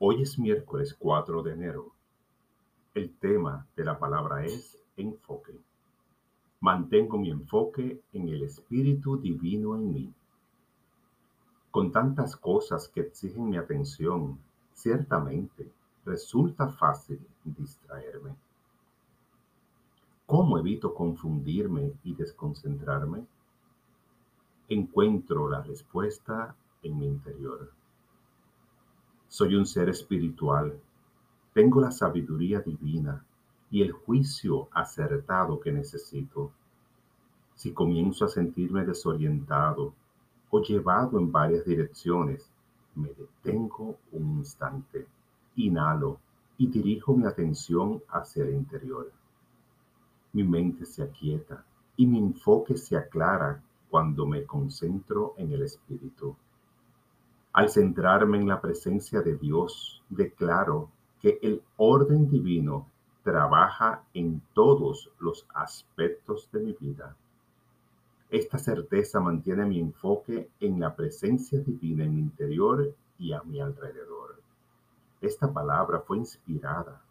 Hoy es miércoles 4 de enero. El tema de la palabra es enfoque. Mantengo mi enfoque en el Espíritu Divino en mí. Con tantas cosas que exigen mi atención, ciertamente resulta fácil distraerme. ¿Cómo evito confundirme y desconcentrarme? Encuentro la respuesta en mi interior. Soy un ser espiritual. Tengo la sabiduría divina y el juicio acertado que necesito. Si comienzo a sentirme desorientado o llevado en varias direcciones, me detengo un instante, inhalo y dirijo mi atención hacia el interior. Mi mente se aquieta y mi enfoque se aclara cuando me concentro en el espíritu. Al centrarme en la presencia de Dios, declaro que el orden divino trabaja en todos los aspectos de mi vida. Esta certeza mantiene mi enfoque en la presencia divina en mi interior y a mi alrededor. Esta palabra fue inspirada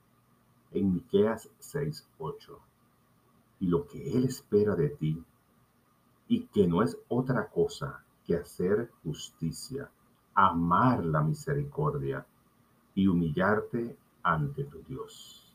en Miqueas 6:8. Y lo que él espera de ti y que no es otra cosa que hacer justicia, amar la misericordia y humillarte ante tu Dios.